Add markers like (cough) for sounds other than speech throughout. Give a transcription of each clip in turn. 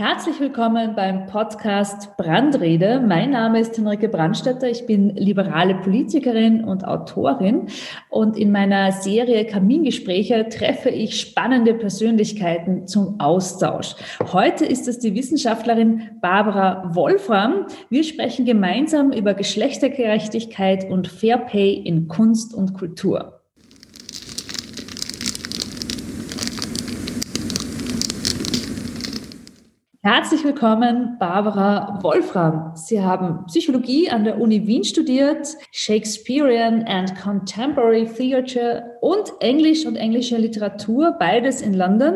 Herzlich willkommen beim Podcast Brandrede. Mein Name ist Henrike Brandstätter. Ich bin liberale Politikerin und Autorin. Und in meiner Serie Kamingespräche treffe ich spannende Persönlichkeiten zum Austausch. Heute ist es die Wissenschaftlerin Barbara Wolfram. Wir sprechen gemeinsam über Geschlechtergerechtigkeit und Fair Pay in Kunst und Kultur. Herzlich willkommen, Barbara Wolfram. Sie haben Psychologie an der Uni Wien studiert, Shakespearean and Contemporary Theatre und Englisch und englische Literatur, beides in London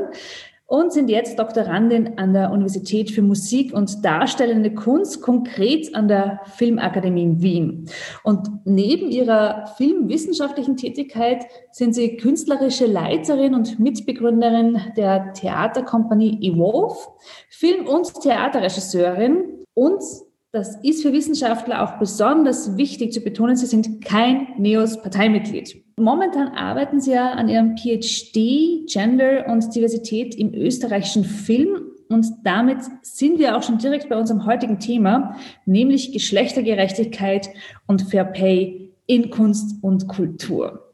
und sind jetzt Doktorandin an der Universität für Musik und Darstellende Kunst, konkret an der Filmakademie in Wien. Und neben ihrer filmwissenschaftlichen Tätigkeit sind sie künstlerische Leiterin und Mitbegründerin der Theaterkompanie Evolve, Film- und Theaterregisseurin und das ist für Wissenschaftler auch besonders wichtig zu betonen, sie sind kein NEOS-Parteimitglied. Momentan arbeiten Sie ja an Ihrem PhD Gender und Diversität im österreichischen Film. Und damit sind wir auch schon direkt bei unserem heutigen Thema, nämlich Geschlechtergerechtigkeit und Fair Pay in Kunst und Kultur.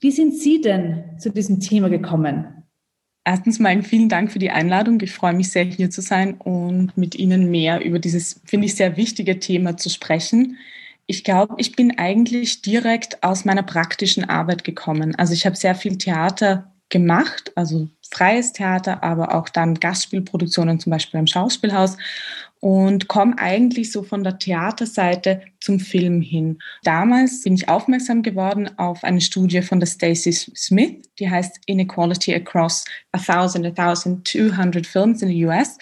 Wie sind Sie denn zu diesem Thema gekommen? Erstens mal vielen Dank für die Einladung. Ich freue mich sehr, hier zu sein und mit Ihnen mehr über dieses, finde ich, sehr wichtige Thema zu sprechen. Ich glaube, ich bin eigentlich direkt aus meiner praktischen Arbeit gekommen. Also ich habe sehr viel Theater gemacht, also freies Theater, aber auch dann Gastspielproduktionen zum Beispiel am Schauspielhaus und komme eigentlich so von der Theaterseite zum Film hin. Damals bin ich aufmerksam geworden auf eine Studie von der Stacey Smith, die heißt Inequality Across 1000, 1200 Films in the US.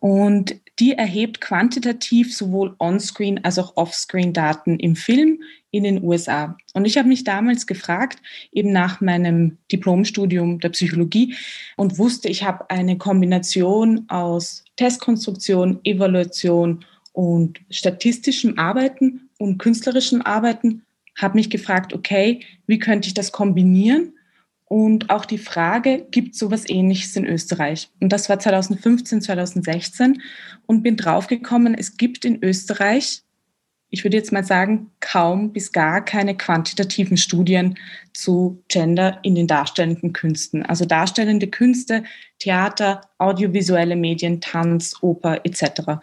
Und die erhebt quantitativ sowohl On-Screen als auch Off-Screen Daten im Film in den USA. Und ich habe mich damals gefragt, eben nach meinem Diplomstudium der Psychologie und wusste, ich habe eine Kombination aus Testkonstruktion, Evaluation und statistischem Arbeiten und künstlerischem Arbeiten, habe mich gefragt, okay, wie könnte ich das kombinieren? Und auch die Frage, gibt es sowas ähnliches in Österreich? Und das war 2015, 2016 und bin draufgekommen, es gibt in Österreich ich würde jetzt mal sagen, kaum bis gar keine quantitativen Studien zu Gender in den darstellenden Künsten. Also darstellende Künste, Theater, audiovisuelle Medien, Tanz, Oper etc.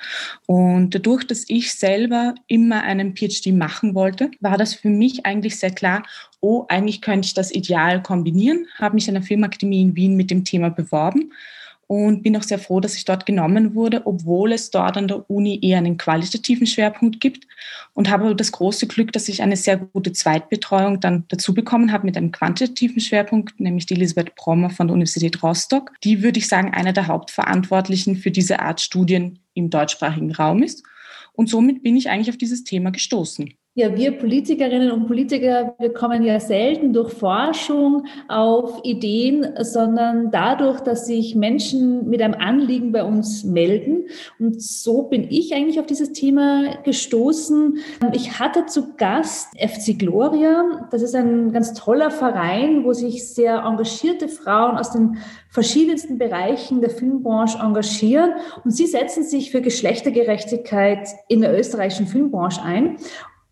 Und dadurch, dass ich selber immer einen PhD machen wollte, war das für mich eigentlich sehr klar, oh, eigentlich könnte ich das ideal kombinieren, habe mich an der Filmakademie in Wien mit dem Thema beworben und bin auch sehr froh, dass ich dort genommen wurde, obwohl es dort an der Uni eher einen qualitativen Schwerpunkt gibt und habe das große Glück, dass ich eine sehr gute Zweitbetreuung dann dazu bekommen habe mit einem quantitativen Schwerpunkt, nämlich die Elisabeth Brommer von der Universität Rostock. Die würde ich sagen, einer der Hauptverantwortlichen für diese Art Studien im deutschsprachigen Raum ist. Und somit bin ich eigentlich auf dieses Thema gestoßen. Ja, wir Politikerinnen und Politiker, wir kommen ja selten durch Forschung auf Ideen, sondern dadurch, dass sich Menschen mit einem Anliegen bei uns melden. Und so bin ich eigentlich auf dieses Thema gestoßen. Ich hatte zu Gast FC Gloria. Das ist ein ganz toller Verein, wo sich sehr engagierte Frauen aus den verschiedensten Bereichen der Filmbranche engagieren. Und sie setzen sich für Geschlechtergerechtigkeit in der österreichischen Filmbranche ein.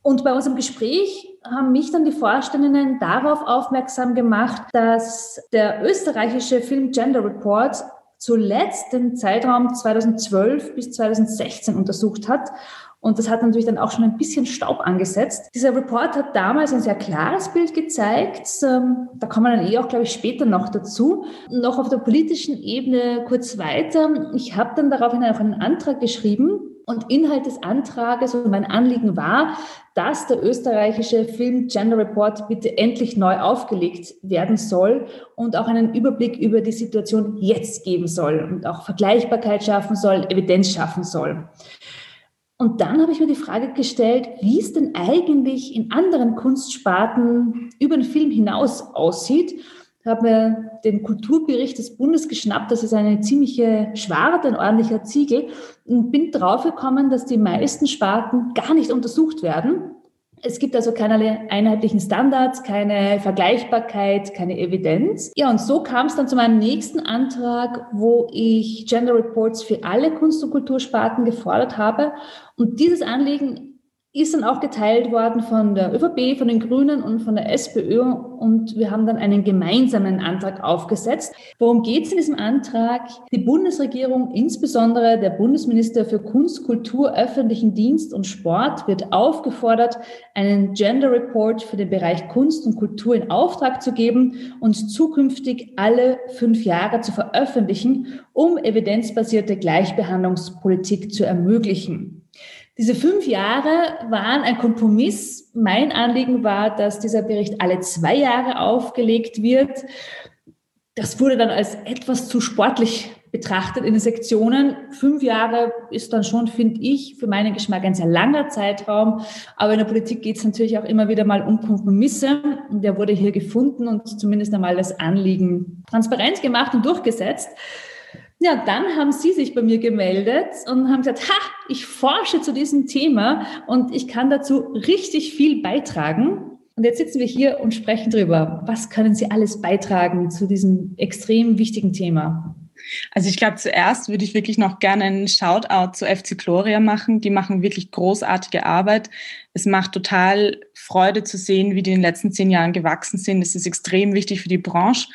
Und bei unserem Gespräch haben mich dann die Vorstellenden darauf aufmerksam gemacht, dass der österreichische Film Gender Report zuletzt den Zeitraum 2012 bis 2016 untersucht hat. Und das hat natürlich dann auch schon ein bisschen Staub angesetzt. Dieser Report hat damals ein sehr klares Bild gezeigt. Ähm, da kommen wir dann eh auch, glaube ich, später noch dazu. Noch auf der politischen Ebene kurz weiter. Ich habe dann daraufhin auch einen Antrag geschrieben, und Inhalt des Antrages und mein Anliegen war, dass der österreichische Film Gender Report bitte endlich neu aufgelegt werden soll und auch einen Überblick über die Situation jetzt geben soll und auch Vergleichbarkeit schaffen soll, Evidenz schaffen soll. Und dann habe ich mir die Frage gestellt, wie es denn eigentlich in anderen Kunstsparten über den Film hinaus aussieht habe mir den Kulturbericht des Bundes geschnappt. Das ist eine ziemliche Schwarte, ein ordentlicher Ziegel. Und bin draufgekommen, dass die meisten Sparten gar nicht untersucht werden. Es gibt also keine einheitlichen Standards, keine Vergleichbarkeit, keine Evidenz. Ja, und so kam es dann zu meinem nächsten Antrag, wo ich Gender Reports für alle Kunst- und Kultursparten gefordert habe. Und dieses Anliegen ist dann auch geteilt worden von der ÖVP, von den Grünen und von der SPÖ und wir haben dann einen gemeinsamen Antrag aufgesetzt. Worum geht es in diesem Antrag? Die Bundesregierung, insbesondere der Bundesminister für Kunst, Kultur, öffentlichen Dienst und Sport, wird aufgefordert, einen Gender Report für den Bereich Kunst und Kultur in Auftrag zu geben und zukünftig alle fünf Jahre zu veröffentlichen, um evidenzbasierte Gleichbehandlungspolitik zu ermöglichen. Diese fünf Jahre waren ein Kompromiss. Mein Anliegen war, dass dieser Bericht alle zwei Jahre aufgelegt wird. Das wurde dann als etwas zu sportlich betrachtet in den Sektionen. Fünf Jahre ist dann schon, finde ich, für meinen Geschmack ein sehr langer Zeitraum. Aber in der Politik geht es natürlich auch immer wieder mal um Kompromisse. Und der wurde hier gefunden und zumindest einmal das Anliegen transparent gemacht und durchgesetzt. Ja, dann haben Sie sich bei mir gemeldet und haben gesagt, ha, ich forsche zu diesem Thema und ich kann dazu richtig viel beitragen. Und jetzt sitzen wir hier und sprechen drüber. Was können Sie alles beitragen zu diesem extrem wichtigen Thema? Also ich glaube, zuerst würde ich wirklich noch gerne einen Shoutout zu FC Gloria machen. Die machen wirklich großartige Arbeit. Es macht total Freude zu sehen, wie die in den letzten zehn Jahren gewachsen sind. Es ist extrem wichtig für die Branche.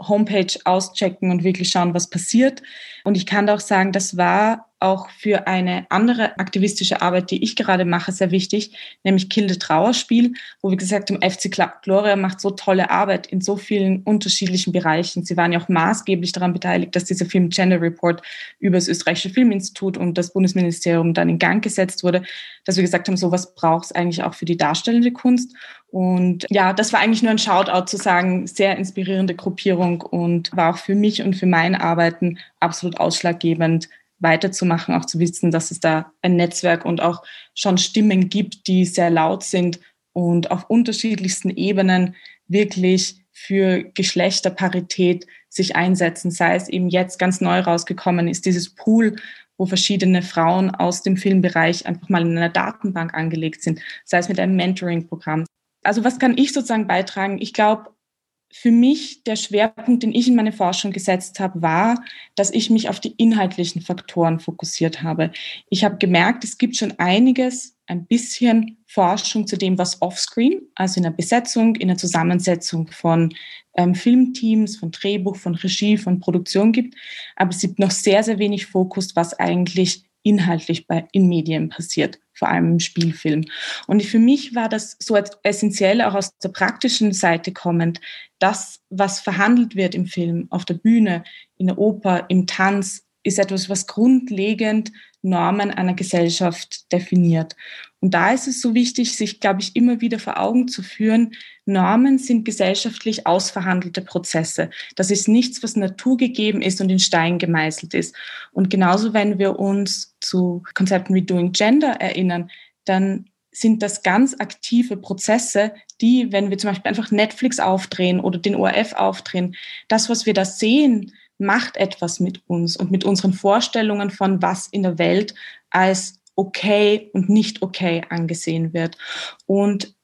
Homepage auschecken und wirklich schauen, was passiert. Und ich kann auch sagen, das war auch für eine andere aktivistische Arbeit, die ich gerade mache, sehr wichtig, nämlich Kilde Trauerspiel, wo wir gesagt haben, FC Gloria macht so tolle Arbeit in so vielen unterschiedlichen Bereichen. Sie waren ja auch maßgeblich daran beteiligt, dass dieser Film Gender Report über das österreichische Filminstitut und das Bundesministerium dann in Gang gesetzt wurde, dass wir gesagt haben, sowas braucht es eigentlich auch für die darstellende Kunst. Und ja, das war eigentlich nur ein Shoutout zu sagen, sehr inspirierende Gruppierung und war auch für mich und für mein Arbeiten absolut ausschlaggebend, weiterzumachen, auch zu wissen, dass es da ein Netzwerk und auch schon Stimmen gibt, die sehr laut sind und auf unterschiedlichsten Ebenen wirklich für Geschlechterparität sich einsetzen. Sei es eben jetzt ganz neu rausgekommen ist, dieses Pool, wo verschiedene Frauen aus dem Filmbereich einfach mal in einer Datenbank angelegt sind, sei es mit einem Mentoring-Programm. Also was kann ich sozusagen beitragen? Ich glaube, für mich der Schwerpunkt, den ich in meine Forschung gesetzt habe, war, dass ich mich auf die inhaltlichen Faktoren fokussiert habe. Ich habe gemerkt, es gibt schon einiges, ein bisschen Forschung zu dem, was offscreen, also in der Besetzung, in der Zusammensetzung von ähm, Filmteams, von Drehbuch, von Regie, von Produktion gibt. Aber es gibt noch sehr, sehr wenig Fokus, was eigentlich inhaltlich bei, in Medien passiert, vor allem im Spielfilm. Und für mich war das so essentiell, auch aus der praktischen Seite kommend, das, was verhandelt wird im Film, auf der Bühne, in der Oper, im Tanz, ist etwas, was grundlegend Normen einer Gesellschaft definiert. Und da ist es so wichtig, sich, glaube ich, immer wieder vor Augen zu führen, Normen sind gesellschaftlich ausverhandelte Prozesse. Das ist nichts, was naturgegeben ist und in Stein gemeißelt ist. Und genauso, wenn wir uns zu Konzepten wie Doing Gender erinnern, dann sind das ganz aktive Prozesse, die, wenn wir zum Beispiel einfach Netflix aufdrehen oder den ORF aufdrehen, das, was wir da sehen, macht etwas mit uns und mit unseren Vorstellungen von, was in der Welt als okay und nicht okay angesehen wird. Und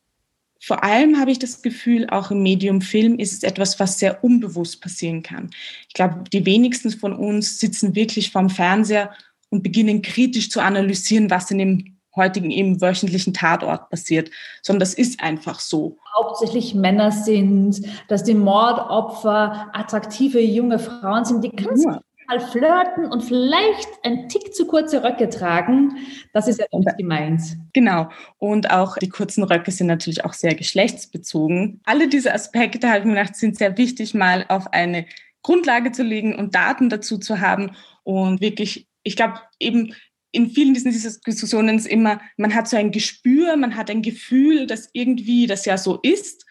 vor allem habe ich das Gefühl, auch im Medium Film ist es etwas, was sehr unbewusst passieren kann. Ich glaube, die wenigsten von uns sitzen wirklich vorm Fernseher und beginnen kritisch zu analysieren, was in dem heutigen eben wöchentlichen Tatort passiert, sondern das ist einfach so. Hauptsächlich Männer sind, dass die Mordopfer attraktive junge Frauen sind, die ganz ja. mal flirten und vielleicht ein Tick zu kurze Röcke tragen. Das ist ja nicht gemeint. Genau. Und auch die kurzen Röcke sind natürlich auch sehr geschlechtsbezogen. Alle diese Aspekte, habe ich mir gedacht, sind sehr wichtig, mal auf eine Grundlage zu legen und Daten dazu zu haben und wirklich ich glaube, eben in vielen diesen Diskussionen ist immer, man hat so ein Gespür, man hat ein Gefühl, dass irgendwie das ja so ist,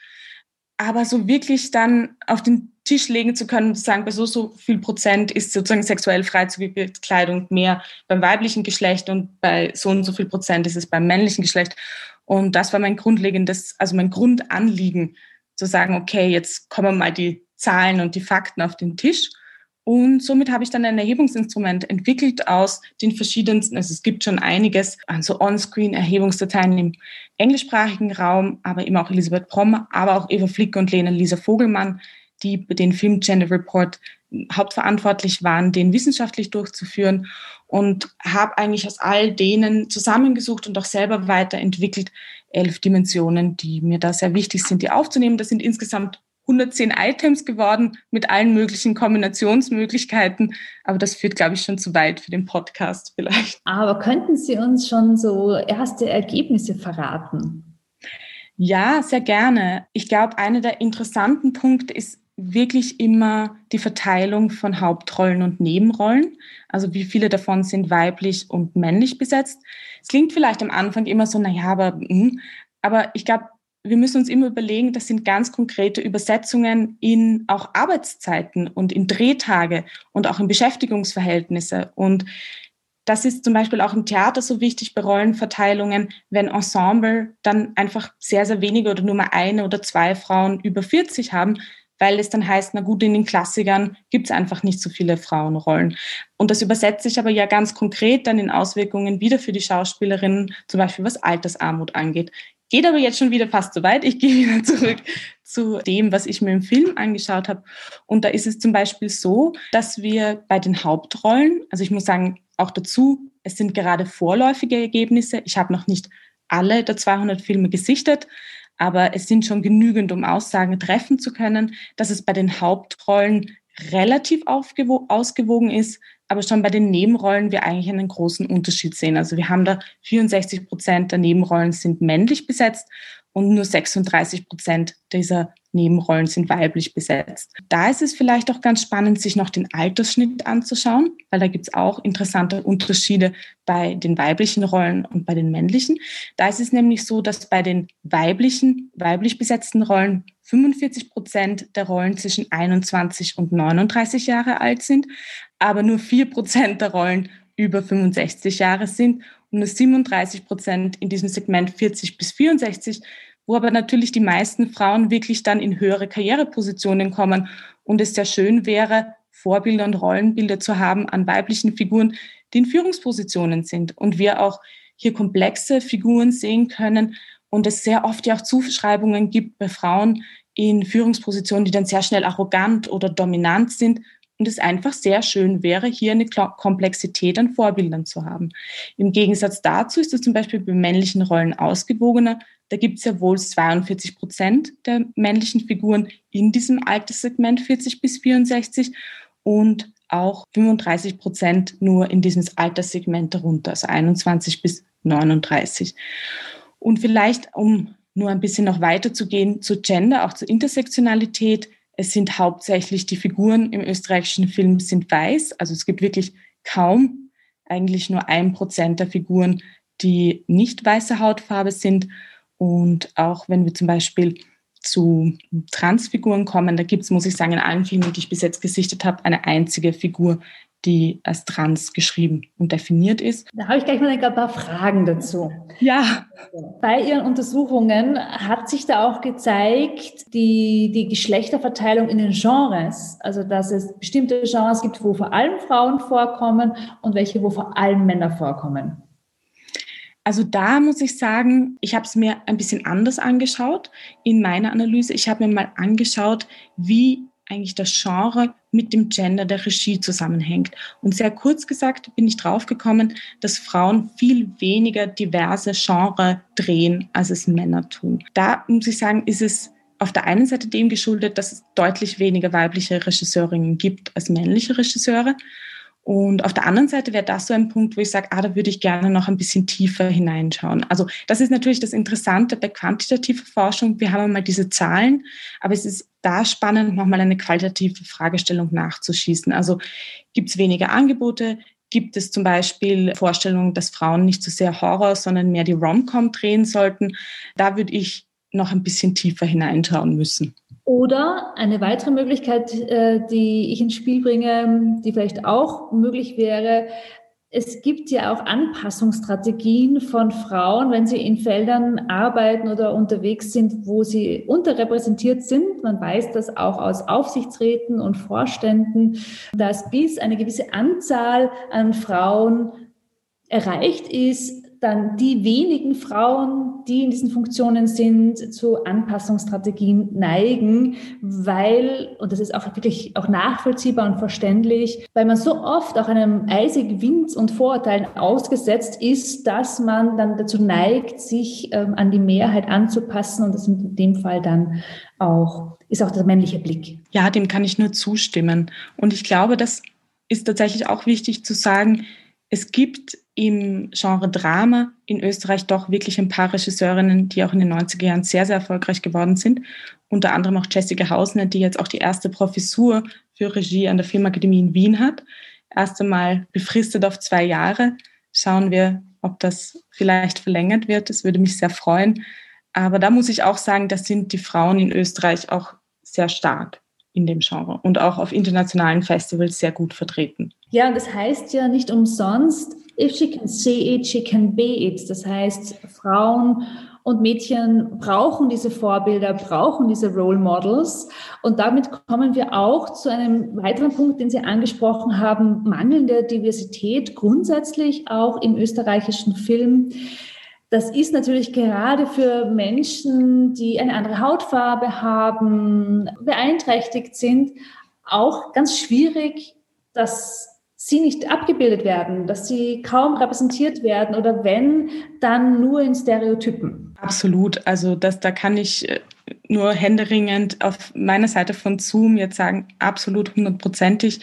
aber so wirklich dann auf den Tisch legen zu können und zu sagen, bei so, so viel Prozent ist sozusagen sexuell freizügige Kleidung mehr beim weiblichen Geschlecht und bei so und so viel Prozent ist es beim männlichen Geschlecht. Und das war mein grundlegendes, also mein Grundanliegen, zu sagen, okay, jetzt kommen mal die Zahlen und die Fakten auf den Tisch Und somit habe ich dann ein Erhebungsinstrument entwickelt aus den verschiedensten, also es gibt schon einiges, also On-Screen-Erhebungsdateien im englischsprachigen Raum, aber eben auch Elisabeth Brom, aber auch Eva Flicke und Lena Lisa Vogelmann, die den Film Gender Report hauptverantwortlich waren, den wissenschaftlich durchzuführen und habe eigentlich aus all denen zusammengesucht und auch selber weiterentwickelt elf Dimensionen, die mir da sehr wichtig sind, die aufzunehmen. Das sind insgesamt 110 Items geworden mit allen möglichen Kombinationsmöglichkeiten. Aber das führt, glaube ich, schon zu weit für den Podcast vielleicht. Aber könnten Sie uns schon so erste Ergebnisse verraten? Ja, sehr gerne. Ich glaube, einer der interessanten Punkte ist wirklich immer die Verteilung von Hauptrollen und Nebenrollen. Also wie viele davon sind weiblich und männlich besetzt. Es klingt vielleicht am Anfang immer so, naja, aber, hm, aber ich glaube, wir müssen uns immer überlegen, das sind ganz konkrete Übersetzungen in auch Arbeitszeiten und in Drehtage und auch in Beschäftigungsverhältnisse. Und das ist zum Beispiel auch im Theater so wichtig bei Rollenverteilungen, wenn Ensemble dann einfach sehr, sehr wenige oder nur mal eine oder zwei Frauen über 40 haben, weil es dann heißt, na gut, in den Klassikern gibt es einfach nicht so viele Frauenrollen. Und das übersetzt sich aber ja ganz konkret dann in Auswirkungen wieder für die Schauspielerinnen, zum Beispiel was Altersarmut angeht. Geht aber jetzt schon wieder fast so weit. Ich (laughs) gehe wieder zurück zu dem, was ich mir im Film angeschaut habe. Und da ist es zum Beispiel so, dass wir bei den Hauptrollen, also ich muss sagen, auch dazu, es sind gerade vorläufige Ergebnisse. Ich habe noch nicht alle der 200 Filme gesichtet, aber es sind schon genügend, um Aussagen treffen zu können, dass es bei den Hauptrollen relativ ausgewogen ist, aber schon bei den Nebenrollen wir eigentlich einen großen Unterschied sehen. Also wir haben da 64 Prozent der Nebenrollen sind männlich besetzt und nur 36 Prozent dieser Nebenrollen sind weiblich besetzt. Da ist es vielleicht auch ganz spannend, sich noch den Altersschnitt anzuschauen, weil da gibt es auch interessante Unterschiede bei den weiblichen Rollen und bei den männlichen. Da ist es nämlich so, dass bei den weiblichen, weiblich besetzten Rollen 45 Prozent der Rollen zwischen 21 und 39 Jahre alt sind, aber nur 4 Prozent der Rollen über 65 Jahre sind und nur 37 Prozent in diesem Segment 40 bis 64, wo aber natürlich die meisten Frauen wirklich dann in höhere Karrierepositionen kommen und es sehr schön wäre, Vorbilder und Rollenbilder zu haben an weiblichen Figuren, die in Führungspositionen sind und wir auch hier komplexe Figuren sehen können und es sehr oft ja auch Zuschreibungen gibt bei Frauen in Führungspositionen, die dann sehr schnell arrogant oder dominant sind und es einfach sehr schön wäre, hier eine Komplexität an Vorbildern zu haben. Im Gegensatz dazu ist es zum Beispiel bei männlichen Rollen ausgewogener. Da gibt es ja wohl 42 Prozent der männlichen Figuren in diesem Alterssegment 40 bis 64 und auch 35 Prozent nur in diesem Alterssegment darunter, also 21 bis 39. Und vielleicht, um nur ein bisschen noch weiter zu gehen zu Gender, auch zur Intersektionalität, es sind hauptsächlich die Figuren im österreichischen Film sind weiß. Also es gibt wirklich kaum, eigentlich nur ein Prozent der Figuren, die nicht weiße Hautfarbe sind. Und auch wenn wir zum Beispiel zu Transfiguren kommen, da gibt es, muss ich sagen, in allen Filmen, die ich bis jetzt gesichtet habe, eine einzige Figur, die als trans geschrieben und definiert ist. Da habe ich gleich mal ein paar Fragen dazu. Ja. Bei Ihren Untersuchungen hat sich da auch gezeigt, die, die Geschlechterverteilung in den Genres. Also, dass es bestimmte Genres gibt, wo vor allem Frauen vorkommen und welche, wo vor allem Männer vorkommen. Also da muss ich sagen, ich habe es mir ein bisschen anders angeschaut in meiner Analyse. Ich habe mir mal angeschaut, wie eigentlich das Genre mit dem Gender der Regie zusammenhängt. Und sehr kurz gesagt bin ich draufgekommen, dass Frauen viel weniger diverse Genre drehen, als es Männer tun. Da muss ich sagen, ist es auf der einen Seite dem geschuldet, dass es deutlich weniger weibliche Regisseurinnen gibt als männliche Regisseure. Und auf der anderen Seite wäre das so ein Punkt, wo ich sage, ah, da würde ich gerne noch ein bisschen tiefer hineinschauen. Also das ist natürlich das Interessante bei quantitativer Forschung. Wir haben einmal diese Zahlen, aber es ist da spannend, nochmal eine qualitative Fragestellung nachzuschießen. Also gibt es weniger Angebote? Gibt es zum Beispiel Vorstellungen, dass Frauen nicht so sehr Horror, sondern mehr die Rom-Com drehen sollten? Da würde ich noch ein bisschen tiefer hineinschauen müssen. Oder eine weitere Möglichkeit, äh, die ich ins Spiel bringe, die vielleicht auch möglich wäre, es gibt ja auch Anpassungsstrategien von Frauen, wenn sie in Feldern arbeiten oder unterwegs sind, wo sie unterrepräsentiert sind. Man weiß das auch aus Aufsichtsräten und Vorständen, dass bis eine gewisse Anzahl an Frauen erreicht ist, dann die wenigen Frauen, die in diesen Funktionen sind, zu Anpassungsstrategien neigen, weil, und das ist auch wirklich auch nachvollziehbar und verständlich, weil man so oft auch einem eisig Wind und Vorurteilen ausgesetzt ist, dass man dann dazu neigt, sich ähm, an die Mehrheit anzupassen und das in dem Fall dann auch, ist auch der männliche Blick. Ja, dem kann ich nur zustimmen. Und ich glaube, das ist tatsächlich auch wichtig zu sagen, es gibt im Genre Drama in Österreich doch wirklich ein paar Regisseurinnen, die auch in den 90er Jahren sehr, sehr erfolgreich geworden sind. Unter anderem auch Jessica Hausner, die jetzt auch die erste Professur für Regie an der Filmakademie in Wien hat. Erst einmal befristet auf zwei Jahre. Schauen wir, ob das vielleicht verlängert wird. Das würde mich sehr freuen. Aber da muss ich auch sagen, da sind die Frauen in Österreich auch sehr stark in dem Genre und auch auf internationalen Festivals sehr gut vertreten. Ja, das heißt ja nicht umsonst, if she can see it, she can be it. Das heißt, Frauen und Mädchen brauchen diese Vorbilder, brauchen diese Role Models. Und damit kommen wir auch zu einem weiteren Punkt, den Sie angesprochen haben, mangelnde Diversität grundsätzlich auch im österreichischen Film. Das ist natürlich gerade für Menschen, die eine andere Hautfarbe haben, beeinträchtigt sind, auch ganz schwierig, dass sie nicht abgebildet werden, dass sie kaum repräsentiert werden oder wenn, dann nur in Stereotypen. Absolut. Also das, da kann ich äh, nur händeringend auf meiner Seite von Zoom jetzt sagen, absolut hundertprozentig.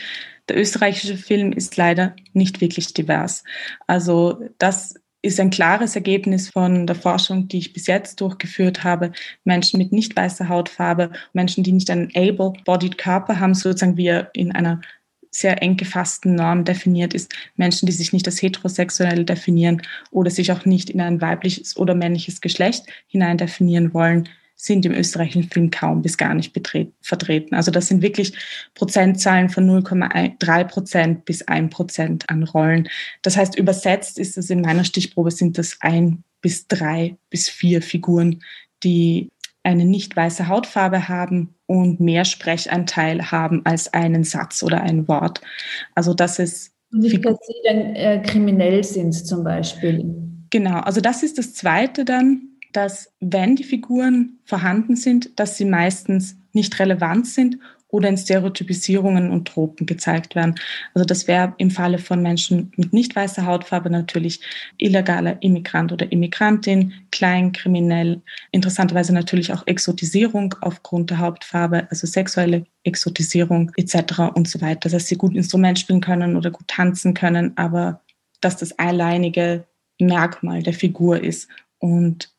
Der österreichische Film ist leider nicht wirklich divers. Also das ist ein klares Ergebnis von der Forschung, die ich bis jetzt durchgeführt habe. Menschen mit nicht weißer Hautfarbe, Menschen, die nicht einen able-bodied Körper haben, sozusagen wie in einer sehr eng gefassten Norm definiert ist, Menschen, die sich nicht als heterosexuell definieren oder sich auch nicht in ein weibliches oder männliches Geschlecht hinein definieren wollen, sind im österreichischen Film kaum bis gar nicht vertreten. Also das sind wirklich Prozentzahlen von 0,3 Prozent bis 1 Prozent an Rollen. Das heißt, übersetzt ist es in meiner Stichprobe sind das ein bis drei bis vier Figuren, die eine nicht weiße Hautfarbe haben und mehr Sprechanteil haben als einen Satz oder ein Wort. Also das ist nicht, dass sie dann äh, kriminell sind zum Beispiel. Genau, also das ist das Zweite dann, dass wenn die Figuren vorhanden sind, dass sie meistens nicht relevant sind oder in Stereotypisierungen und Tropen gezeigt werden. Also das wäre im Falle von Menschen mit nicht weißer Hautfarbe natürlich illegaler Immigrant oder Immigrantin, kleinkriminell, interessanterweise natürlich auch Exotisierung aufgrund der Hauptfarbe, also sexuelle Exotisierung etc. und so weiter, dass sie gut Instrument spielen können oder gut tanzen können, aber dass das alleinige Merkmal der Figur ist. Und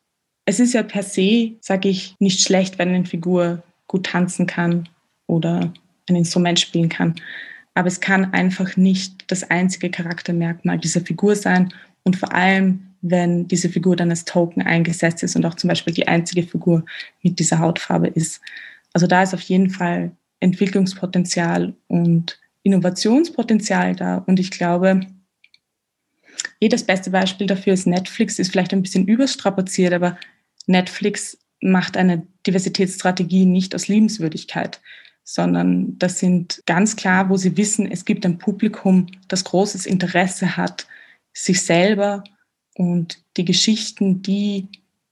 es ist ja per se, sage ich, nicht schlecht, wenn eine Figur gut tanzen kann oder ein Instrument spielen kann. Aber es kann einfach nicht das einzige Charaktermerkmal dieser Figur sein. Und vor allem, wenn diese Figur dann als Token eingesetzt ist und auch zum Beispiel die einzige Figur mit dieser Hautfarbe ist. Also da ist auf jeden Fall Entwicklungspotenzial und Innovationspotenzial da. Und ich glaube, eh das beste Beispiel dafür ist Netflix, ist vielleicht ein bisschen überstrapaziert, aber Netflix macht eine Diversitätsstrategie nicht aus Liebenswürdigkeit, sondern das sind ganz klar, wo sie wissen, es gibt ein Publikum, das großes Interesse hat, sich selber und die Geschichten, die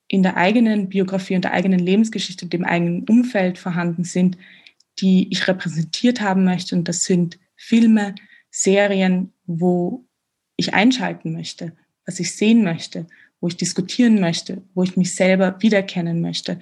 in der eigenen Biografie und der eigenen Lebensgeschichte, dem eigenen Umfeld vorhanden sind, die ich repräsentiert haben möchte. Und das sind Filme, Serien, wo ich einschalten möchte, was ich sehen möchte, wo ich diskutieren möchte, wo ich mich selber wiedererkennen möchte.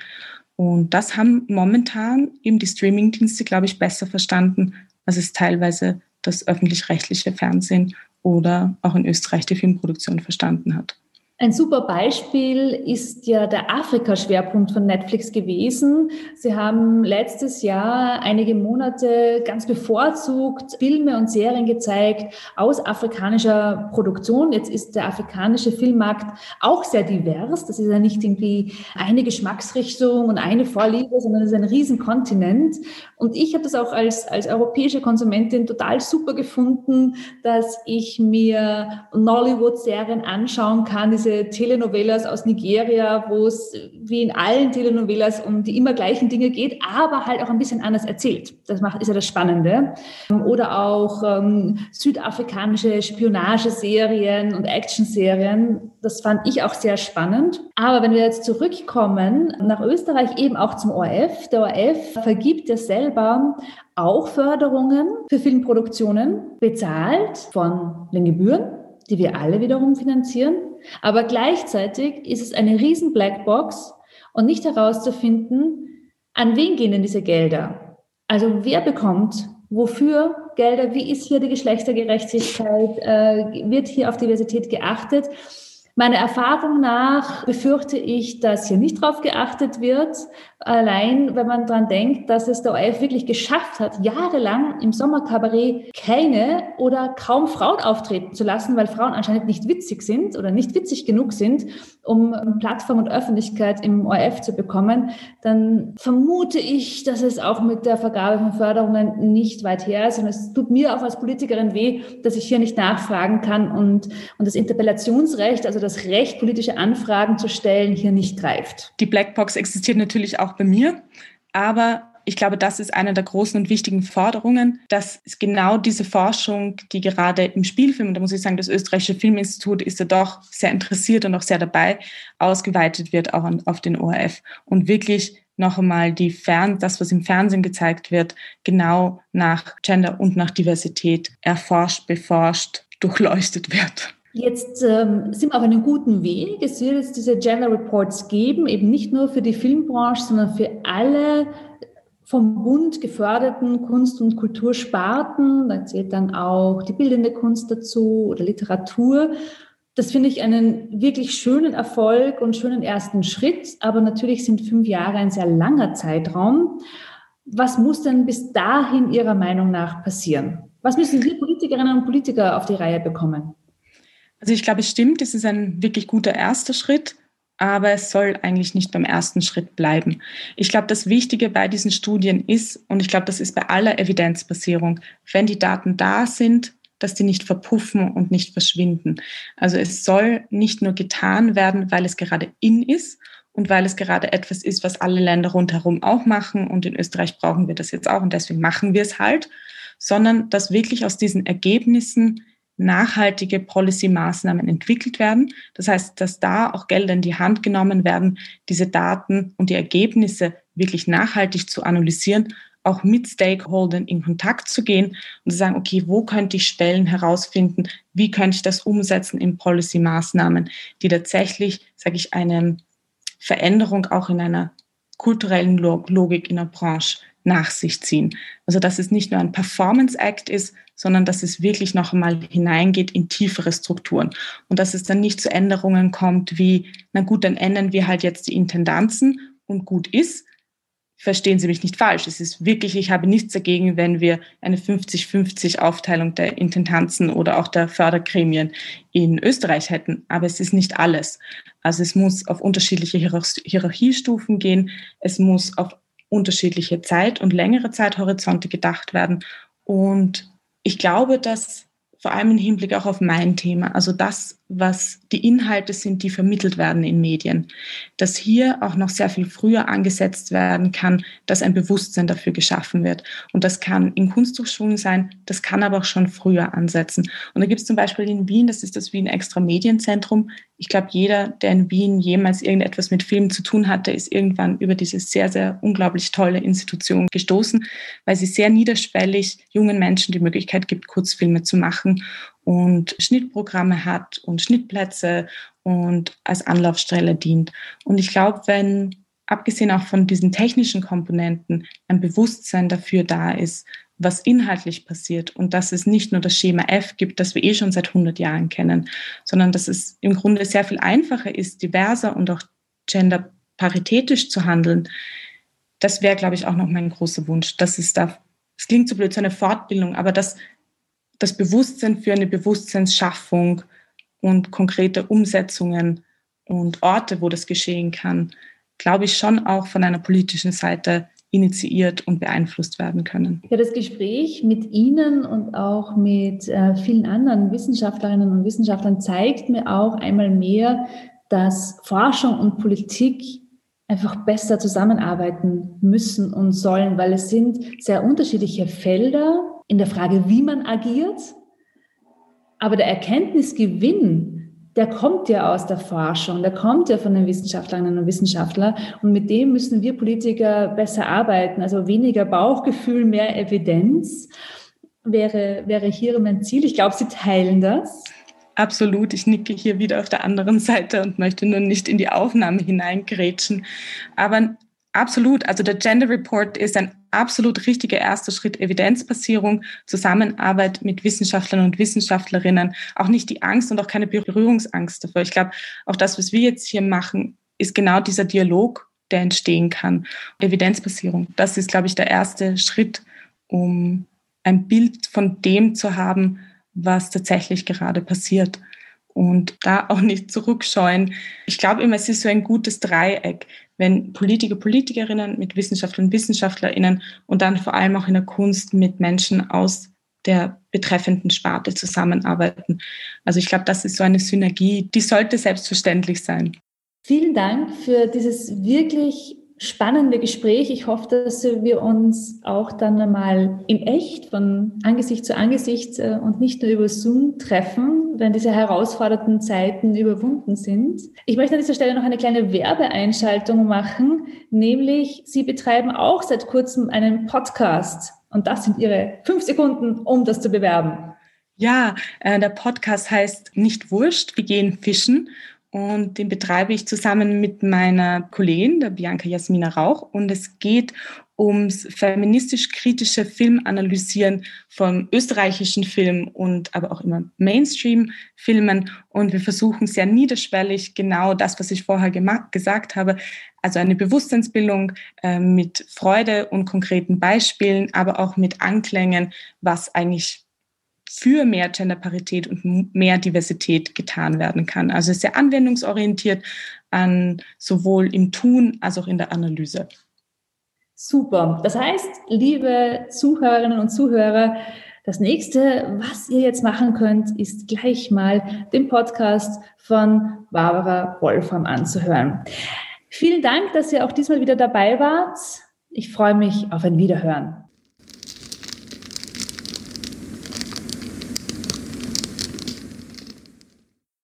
Und das haben momentan eben die Streamingdienste, glaube ich, besser verstanden, als es teilweise das öffentlich-rechtliche Fernsehen oder auch in Österreich die Filmproduktion verstanden hat. Ein super Beispiel ist ja der Afrika-Schwerpunkt von Netflix gewesen. Sie haben letztes Jahr einige Monate ganz bevorzugt Filme und Serien gezeigt aus afrikanischer Produktion. Jetzt ist der afrikanische Filmmarkt auch sehr divers. Das ist ja nicht irgendwie eine Geschmacksrichtung und eine Vorliebe, sondern es ist ein Riesenkontinent. Und ich habe das auch als, als europäische Konsumentin total super gefunden, dass ich mir Nollywood-Serien anschauen kann, diese diese Telenovelas aus Nigeria, wo es wie in allen Telenovelas um die immer gleichen Dinge geht, aber halt auch ein bisschen anders erzählt. Das macht, ist ja das Spannende. Oder auch ähm, südafrikanische Spionageserien und Actionserien. Das fand ich auch sehr spannend. Aber wenn wir jetzt zurückkommen nach Österreich, eben auch zum ORF. Der ORF vergibt ja selber auch Förderungen für Filmproduktionen, bezahlt von den Gebühren, die wir alle wiederum finanzieren. Aber gleichzeitig ist es eine riesen Blackbox und nicht herauszufinden, an wen gehen denn diese Gelder? Also wer bekommt wofür Gelder? Wie ist hier die Geschlechtergerechtigkeit? Äh, wird hier auf Diversität geachtet? Meiner Erfahrung nach befürchte ich, dass hier nicht drauf geachtet wird. Allein, wenn man dran denkt, dass es der ORF wirklich geschafft hat, jahrelang im Sommerkabarett keine oder kaum Frauen auftreten zu lassen, weil Frauen anscheinend nicht witzig sind oder nicht witzig genug sind, um Plattform und Öffentlichkeit im ORF zu bekommen, dann vermute ich, dass es auch mit der Vergabe von Förderungen nicht weit her ist. Und es tut mir auch als Politikerin weh, dass ich hier nicht nachfragen kann und, und das Interpellationsrecht, also das Recht, politische Anfragen zu stellen, hier nicht greift. Die Blackbox existiert natürlich auch bei mir, aber ich glaube, das ist eine der großen und wichtigen Forderungen, dass genau diese Forschung, die gerade im Spielfilm, und da muss ich sagen, das österreichische Filminstitut ist ja doch sehr interessiert und auch sehr dabei, ausgeweitet wird auch an, auf den ORF und wirklich noch einmal die Fern, das, was im Fernsehen gezeigt wird, genau nach Gender und nach Diversität erforscht, beforscht, durchleuchtet wird. Jetzt ähm, sind wir auf einem guten Weg. Es wird jetzt diese Gender Reports geben, eben nicht nur für die Filmbranche, sondern für alle vom Bund geförderten Kunst- und Kultursparten. Da zählt dann auch die bildende Kunst dazu oder Literatur. Das finde ich einen wirklich schönen Erfolg und schönen ersten Schritt. Aber natürlich sind fünf Jahre ein sehr langer Zeitraum. Was muss denn bis dahin Ihrer Meinung nach passieren? Was müssen wir Politikerinnen und Politiker auf die Reihe bekommen? Also ich glaube, es stimmt, es ist ein wirklich guter erster Schritt, aber es soll eigentlich nicht beim ersten Schritt bleiben. Ich glaube, das Wichtige bei diesen Studien ist, und ich glaube, das ist bei aller Evidenzbasierung, wenn die Daten da sind, dass die nicht verpuffen und nicht verschwinden. Also es soll nicht nur getan werden, weil es gerade in ist und weil es gerade etwas ist, was alle Länder rundherum auch machen und in Österreich brauchen wir das jetzt auch und deswegen machen wir es halt, sondern dass wirklich aus diesen Ergebnissen nachhaltige Policy-Maßnahmen entwickelt werden. Das heißt, dass da auch Gelder in die Hand genommen werden, diese Daten und die Ergebnisse wirklich nachhaltig zu analysieren, auch mit Stakeholdern in Kontakt zu gehen und zu sagen, okay, wo könnte ich Stellen herausfinden, wie könnte ich das umsetzen in Policy-Maßnahmen, die tatsächlich, sage ich, eine Veränderung auch in einer kulturellen Logik in der Branche nach sich ziehen. Also dass es nicht nur ein Performance Act ist, sondern dass es wirklich noch einmal hineingeht in tiefere Strukturen und dass es dann nicht zu Änderungen kommt wie, na gut, dann ändern wir halt jetzt die Intendanzen und gut ist. Verstehen Sie mich nicht falsch. Es ist wirklich, ich habe nichts dagegen, wenn wir eine 50-50 Aufteilung der Intendanzen oder auch der Fördergremien in Österreich hätten. Aber es ist nicht alles. Also es muss auf unterschiedliche Hierarchiestufen gehen. Es muss auf unterschiedliche Zeit- und längere Zeithorizonte gedacht werden. Und ich glaube, dass vor allem im Hinblick auch auf mein Thema, also das, was die Inhalte sind, die vermittelt werden in Medien, dass hier auch noch sehr viel früher angesetzt werden kann, dass ein Bewusstsein dafür geschaffen wird. Und das kann in Kunsthochschulen sein, das kann aber auch schon früher ansetzen. Und da gibt es zum Beispiel in Wien, das ist das Wien Extra Medienzentrum. Ich glaube, jeder, der in Wien jemals irgendetwas mit Filmen zu tun hatte, ist irgendwann über diese sehr, sehr unglaublich tolle Institution gestoßen, weil sie sehr niederschwellig jungen Menschen die Möglichkeit gibt, Kurzfilme zu machen und Schnittprogramme hat und Schnittplätze und als Anlaufstelle dient. Und ich glaube, wenn abgesehen auch von diesen technischen Komponenten ein Bewusstsein dafür da ist, was inhaltlich passiert und dass es nicht nur das Schema F gibt, das wir eh schon seit 100 Jahren kennen, sondern dass es im Grunde sehr viel einfacher ist, diverser und auch genderparitätisch zu handeln. Das wäre, glaube ich, auch noch mein großer Wunsch, dass es da, es klingt so blöd, so eine Fortbildung, aber dass das Bewusstsein für eine Bewusstseinsschaffung und konkrete Umsetzungen und Orte, wo das geschehen kann, glaube ich, schon auch von einer politischen Seite initiiert und beeinflusst werden können. Ja, das Gespräch mit Ihnen und auch mit äh, vielen anderen Wissenschaftlerinnen und Wissenschaftlern zeigt mir auch einmal mehr, dass Forschung und Politik einfach besser zusammenarbeiten müssen und sollen, weil es sind sehr unterschiedliche Felder in der Frage, wie man agiert. Aber der Erkenntnisgewinn der kommt ja aus der Forschung, der kommt ja von den Wissenschaftlerinnen und Wissenschaftlern. Und mit dem müssen wir Politiker besser arbeiten. Also weniger Bauchgefühl, mehr Evidenz wäre, wäre hier mein Ziel. Ich glaube, Sie teilen das. Absolut, ich nicke hier wieder auf der anderen Seite und möchte nur nicht in die Aufnahme hineingrätschen. Aber absolut, also der Gender Report ist ein absolut richtiger erster Schritt Evidenzbasierung, Zusammenarbeit mit Wissenschaftlern und Wissenschaftlerinnen, auch nicht die Angst und auch keine Berührungsangst dafür. Ich glaube, auch das, was wir jetzt hier machen, ist genau dieser Dialog, der entstehen kann. Evidenzbasierung, das ist, glaube ich, der erste Schritt, um ein Bild von dem zu haben, was tatsächlich gerade passiert und da (laughs) auch nicht zurückscheuen. Ich glaube immer, es ist so ein gutes Dreieck wenn Politiker, Politikerinnen mit Wissenschaftlern Wissenschaftlerinnen und dann vor allem auch in der Kunst mit Menschen aus der betreffenden Sparte zusammenarbeiten. Also ich glaube, das ist so eine Synergie, die sollte selbstverständlich sein. Vielen Dank für dieses wirklich spannende Gespräch. Ich hoffe, dass wir uns auch dann einmal in echt von Angesicht zu Angesicht äh, und nicht nur über Zoom treffen, wenn diese herausfordernden Zeiten überwunden sind. Ich möchte an dieser Stelle noch eine kleine Werbeeinschaltung machen, nämlich Sie betreiben auch seit kurzem einen Podcast und das sind Ihre fünf Sekunden, um das zu bewerben. Ja, äh, der Podcast heißt Nicht Wurscht, wir gehen fischen und den betreibe ich zusammen mit meiner Kollegin, der Bianca Jasmina Rauch. Und es geht ums feministisch-kritische Filmanalysieren von österreichischen Filmen und aber auch immer Mainstream-Filmen. Und wir versuchen sehr niederschwellig genau das, was ich vorher gesagt habe, also eine Bewusstseinsbildung äh, mit Freude und konkreten Beispielen, aber auch mit Anklängen, was eigentlich für mehr Genderparität und mehr Diversität getan werden kann. Also sehr anwendungsorientiert an sowohl im Tun als auch in der Analyse. Super. Das heißt, liebe Zuhörerinnen und Zuhörer, das nächste, was ihr jetzt machen könnt, ist gleich mal den Podcast von Barbara Wolfram anzuhören. Vielen Dank, dass ihr auch diesmal wieder dabei wart. Ich freue mich auf ein Wiederhören.